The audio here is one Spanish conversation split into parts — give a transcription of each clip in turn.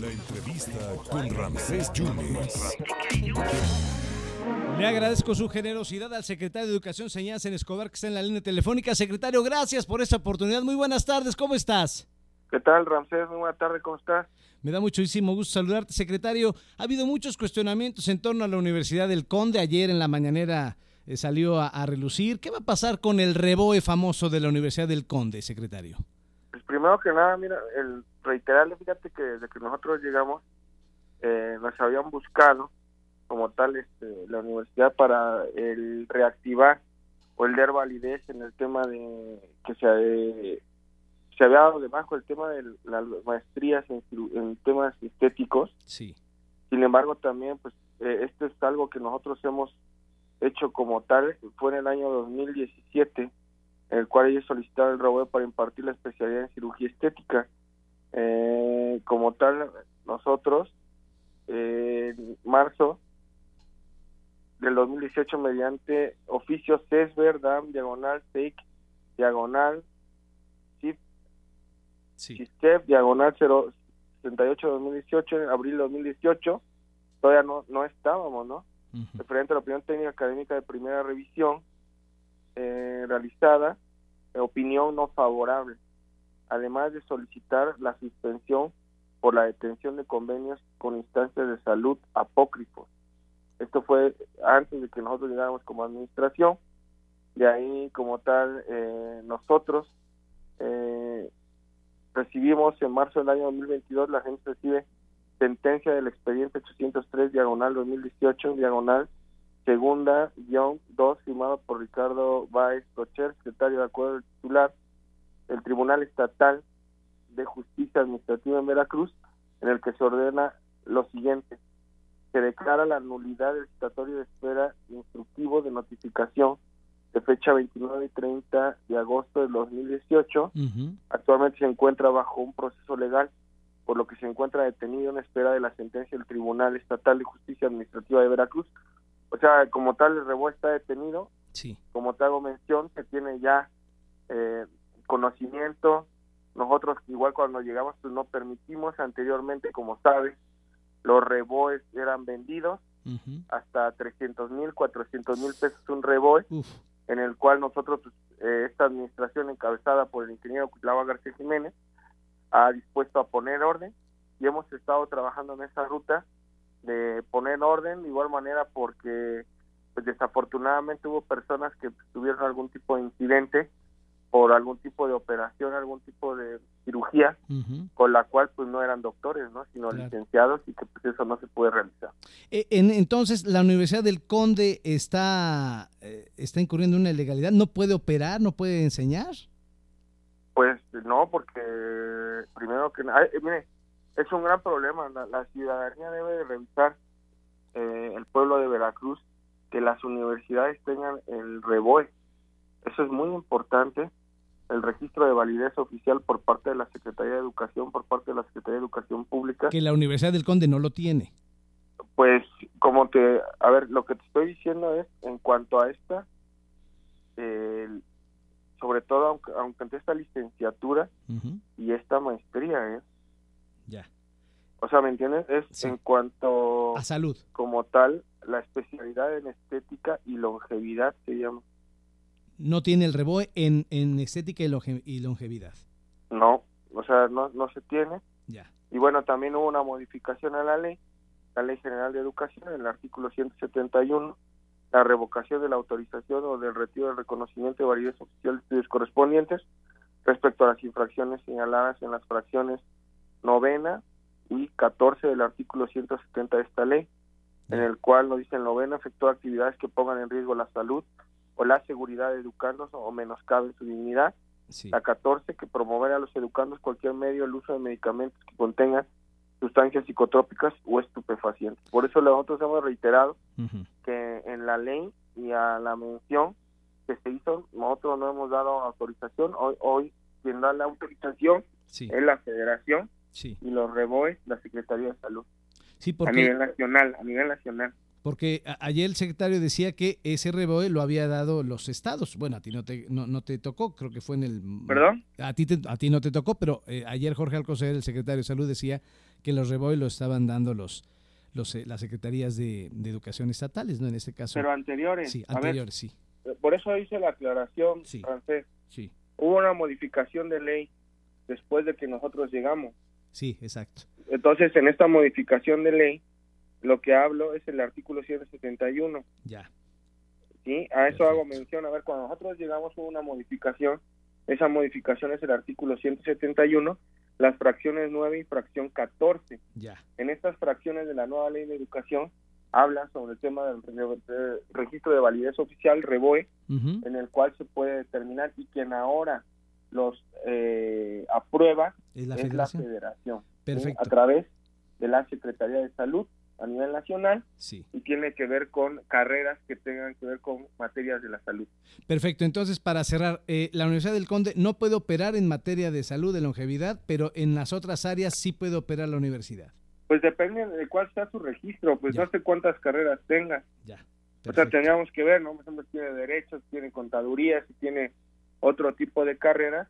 La entrevista con Ramsés Yunes. Le agradezco su generosidad al secretario de Educación en Escobar que está en la línea telefónica. Secretario, gracias por esta oportunidad. Muy buenas tardes, ¿cómo estás? ¿Qué tal, Ramsés? Muy buena tarde, ¿cómo estás? Me da muchísimo gusto saludarte, secretario. Ha habido muchos cuestionamientos en torno a la Universidad del Conde. Ayer en la mañanera eh, salió a, relucir. ¿Qué va a pasar con el reboe famoso de la Universidad del Conde, secretario? Primero que nada, mira, el reiterarle, fíjate que desde que nosotros llegamos, eh, nos habían buscado como tal este, la universidad para el reactivar o el dar validez en el tema de que se, eh, se había dado debajo el tema de las maestrías en, temas estéticos. Sí. Sin embargo, también, pues, eh, esto es algo que nosotros hemos hecho como tal. Fue en el año 2017, en el cual ellos solicitaron el robot para impartir la especialidad en cirugía estética. Eh, como tal, nosotros, eh, en marzo del 2018, mediante oficio CESVER, DAM, diagonal, SEIC, diagonal, Sí. diagonal 068-2018, en abril 2018, todavía no, no estábamos, ¿no? Referente a la opinión técnica académica de primera revisión realizada, eh, opinión no favorable, además de solicitar la suspensión por la detención de convenios con instancias de salud apócrifos. Esto fue antes de que nosotros llegáramos como administración, de ahí como tal eh, nosotros eh, recibimos en marzo del año 2022, la gente recibe sentencia del expediente 803 diagonal 2018 diagonal segunda guion 2 firmado por Ricardo Baez Cocher, secretario de acuerdo titular del Tribunal Estatal de Justicia Administrativa en Veracruz, en el que se ordena lo siguiente. Se declara la nulidad del citatorio de espera instructivo de notificación de fecha 29 y 30 de agosto del 2018. Actualmente se encuentra bajo un proceso legal, por lo que se encuentra detenido en espera de la sentencia del Tribunal Estatal de Justicia Administrativa de Veracruz. O sea, como tal, el rebo está detenido. Sí. Como te hago mención, que tiene ya eh, conocimiento. Nosotros, igual cuando llegamos, pues no permitimos anteriormente, como sabes, los reboes eran vendidos hasta 300 mil, 400 mil pesos un reboe en el cual nosotros, pues, eh, esta administración encabezada por el ingeniero Cuitlava García Jiménez, ha dispuesto a poner orden y hemos estado trabajando en esa ruta de poner orden de igual manera porque pues desafortunadamente hubo personas que tuvieron algún tipo de incidente por algún tipo de operación, algún tipo de cirugía, con la cual pues no eran doctores, ¿no? sino licenciados y que pues eso no se puede realizar. Eh, entonces, la Universidad del Conde está, eh, está incurriendo en una ilegalidad, ¿no puede operar, no puede enseñar? Pues no, porque primero que nada, eh, mire, es un gran problema, la, ciudadanía debe de revisar el pueblo de Veracruz que las universidades tengan el reboe. Eso es muy importante el registro de validez oficial por parte de la Secretaría de Educación, por parte de la Secretaría de Educación Pública. Que la Universidad del Conde no lo tiene. Pues, como te, a ver, lo que te estoy diciendo es, en cuanto a esta, sobre todo, aunque, aunque esta licenciatura y esta maestría, ¿eh? Ya. O sea, ¿me entiendes? Es en cuanto... A salud. Como tal, la especialidad en estética y longevidad se llama no tiene el reboe en, en estética y, longevidad. No, o sea, no, no se tiene. Ya. Y bueno, también hubo una modificación a la ley, la Ley General de Educación, en el artículo 171, la revocación de la autorización o del retiro del reconocimiento de validez oficial de estudios correspondientes respecto a las infracciones señaladas en las fracciones novena y 14 del artículo 170 de esta ley, en el cual nos dicen novena efectúa actividades que pongan en riesgo la salud, o la seguridad de educandos o menoscaben su dignidad. La 14, que promover a los educandos cualquier medio el uso de medicamentos que contengan sustancias psicotrópicas o estupefacientes. Por eso nosotros hemos reiterado que en la ley y a la mención que se hizo, nosotros no hemos dado autorización. Hoy, hoy quien da la autorización es la federación y los reboes la Secretaría de Salud. Sí, porque... A nivel nacional, a nivel nacional. Porque ayer el secretario decía que ese reboe lo había dado los estados. Bueno, a ti no te, no, te tocó, creo que fue en el... ¿Perdón? A ti, a ti no te tocó, pero eh, ayer Jorge Alcocer, el secretario de Salud, decía que los reboe lo estaban dando los, los eh, las secretarías de, educación estatales, ¿no? En este caso. Pero anteriores. Sí, anteriores, sí. Por eso hice la aclaración, sí, francés. Sí. Hubo una modificación de ley después de que nosotros llegamos. Sí, exacto. Entonces, en esta modificación de ley, lo que hablo es el artículo 171. Ya. Sí, a eso hago mención. A ver, cuando nosotros llegamos hubo una modificación. Esa modificación es el artículo 171, las fracciones 9 y fracción 14. Ya. En estas fracciones de la nueva ley de educación habla sobre el tema del registro de validez oficial, REBOE, en el cual se puede determinar y quien ahora los eh, aprueba es la federación, Perfecto. a través de la Secretaría de Salud a nivel nacional sí. y tiene que ver con carreras que tengan que ver con materias de la salud. Perfecto, entonces para cerrar, eh, la Universidad del Conde no puede operar en materia de salud, de longevidad, pero en las otras áreas sí puede operar la universidad. Pues depende de cuál sea su registro, pues no sé cuántas carreras tenga. Ya. O sea, tendríamos que ver, ¿no? Por ejemplo, si tiene derechos, si tiene contaduría, si tiene otro tipo de carreras,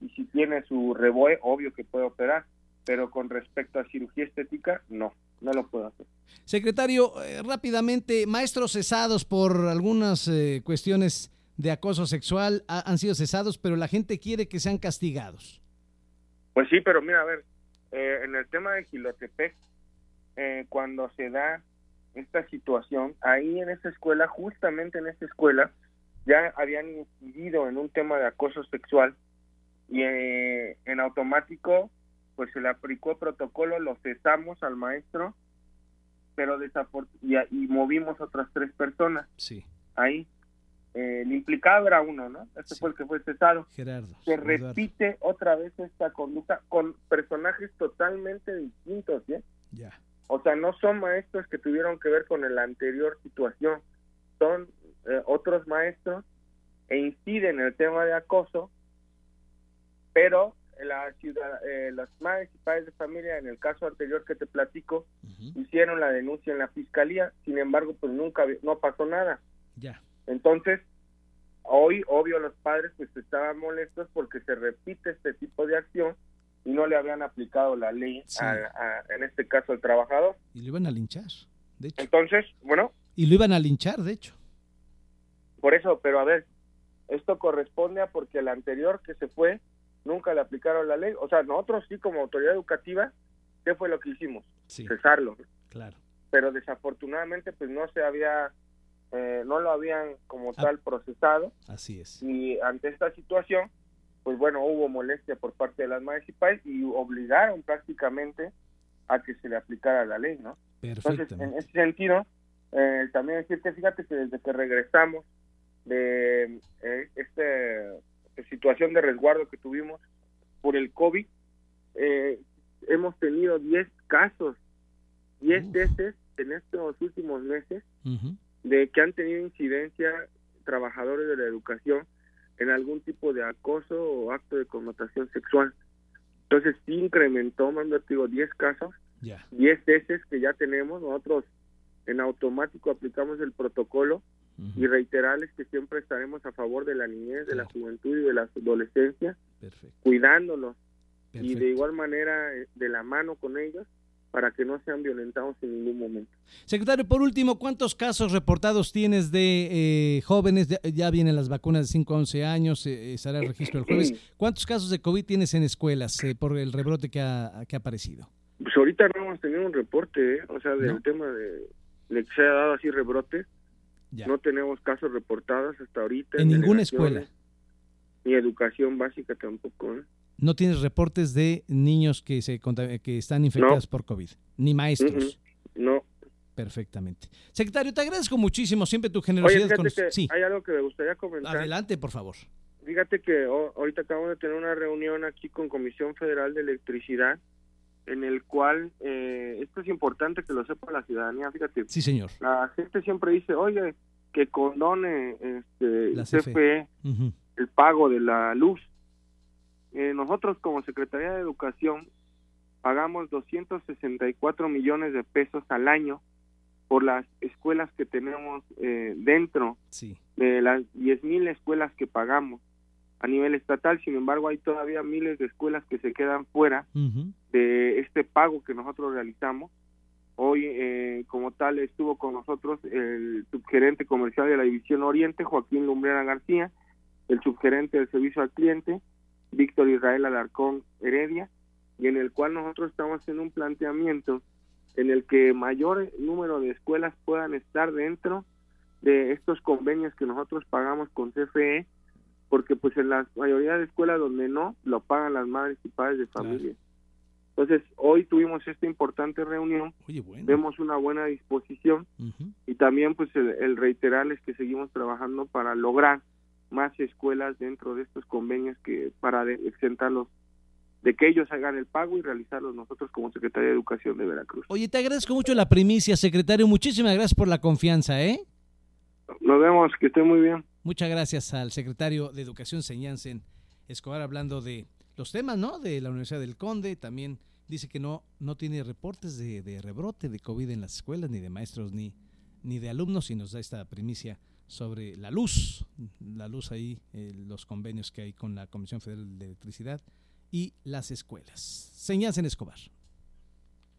y si tiene su reboe, obvio que puede operar, pero con respecto a cirugía estética, no, no lo puede hacer. Secretario, eh, rápidamente, maestros cesados por algunas eh, cuestiones de acoso sexual han sido cesados, pero la gente quiere que sean castigados. Pues sí, pero mira, a ver, eh, en el tema de Gilotepec, eh, cuando se da esta situación, ahí en esa escuela, justamente en esa escuela, ya habían incidido en un tema de acoso sexual y eh, en automático pues se le aplicó protocolo, lo cesamos al maestro, pero y, y movimos otras tres personas. Sí. Ahí eh, el implicado era uno, ¿no? Este fue el que fue cesado. Gerardo. Se repite otra vez esta conducta con personajes totalmente distintos, ¿eh? Ya. O sea, no son maestros que tuvieron que ver con la anterior situación, son eh, otros maestros e inciden en el tema de acoso, pero la ciudad, eh, las madres y padres de familia, en el caso anterior que te platico, hicieron la denuncia en la fiscalía, sin embargo, pues nunca, no pasó nada. Ya. Entonces, hoy, obvio, los padres pues estaban molestos porque se repite este tipo de acción y no le habían aplicado la ley, en este caso, al trabajador. Y lo iban a linchar, de hecho. Entonces, bueno. Y lo iban a linchar, de hecho. Por eso, pero a ver, esto corresponde a porque el anterior que se fue nunca le aplicaron la ley. O sea, nosotros sí como autoridad educativa, ¿qué fue lo que hicimos? Cesarlo. Claro. Pero desafortunadamente pues no se había eh, no lo habían como ah. tal procesado. Así es. Y ante esta situación, pues bueno, hubo molestia por parte de las madres y padres y obligaron prácticamente a que se le aplicara la ley, ¿no? Entonces, en ese sentido, eh, también decirte, fíjate que desde que regresamos de eh, esta situación de resguardo que tuvimos por el COVID, eh, hemos tenido 10 casos, 10 veces en estos últimos meses de que han tenido incidencia trabajadores de la educación en algún tipo de acoso o acto de connotación sexual. Entonces sí incrementó, mando digo, 10 casos, 10 veces que ya tenemos, nosotros en automático aplicamos el protocolo y reiterarles que siempre estaremos a favor de la niñez, de la juventud y de la adolescencia, cuidándolos y de igual manera eh, de la mano con ellos para que no sean violentados en ningún momento. Secretario, por último, ¿cuántos casos reportados tienes de eh, jóvenes? Ya, vienen las vacunas de 5 a 11 años, eh, eh, será el registro el jueves. ¿Cuántos casos de COVID tienes en escuelas por el rebrote que ha, que ha aparecido? Pues ahorita no hemos tenido un reporte, o sea, del tema de, que se ha dado así rebrote. No tenemos casos reportados hasta ahorita. ¿En ninguna escuela? Ni educación básica tampoco. ¿eh? no tienes reportes de niños que se que están infectados por COVID, ni maestros. No. Perfectamente. Secretario, te agradezco muchísimo siempre tu generosidad. con... sí. Hay algo que me gustaría comentar. Adelante, por favor. Fíjate que ahorita acabamos de tener una reunión aquí con Comisión Federal de Electricidad, en el cual eh, esto es importante que lo sepa la ciudadanía. Fíjate. Sí, señor. La gente siempre dice, oye, que condone este, la CFE, el pago de la luz. Eh, nosotros como Secretaría de Educación pagamos 264 millones de pesos al año por las escuelas que tenemos eh, dentro Sí. de las 10.000 escuelas que pagamos a nivel estatal. Sin embargo, hay todavía miles de escuelas que se quedan fuera de este pago que nosotros realizamos. Hoy, eh, como tal, estuvo con nosotros el subgerente comercial de la División Oriente, Joaquín Lumbrera García, el subgerente del servicio al cliente, Víctor Israel Alarcón Heredia, y en el cual nosotros estamos haciendo un planteamiento en el que mayor número de escuelas puedan estar dentro de estos convenios que nosotros pagamos con CFE, porque pues en la mayoría de escuelas donde no, lo pagan las madres y padres de Claro. Entonces, hoy tuvimos esta importante reunión, Oye, bueno. vemos una buena disposición y también pues el, el reiterarles que seguimos trabajando para lograr más escuelas dentro de estos convenios que para de- exentarlos de que ellos hagan el pago y realizarlos nosotros como Secretaría de Educación de Veracruz. Oye, te agradezco mucho la primicia, secretario. Muchísimas gracias por la confianza, ¿eh? Nos vemos, que estén muy bien. Muchas gracias al secretario de Educación Señansen Escobar hablando de los temas, ¿no? De la Universidad del Conde. También dice que no, no tiene reportes de, de rebrote de COVID en las escuelas, ni de maestros, ni, ni de alumnos, y nos da esta primicia sobre la luz, la luz ahí, eh, los convenios que hay con la Comisión Federal de Electricidad y las escuelas. Señansen Escobar.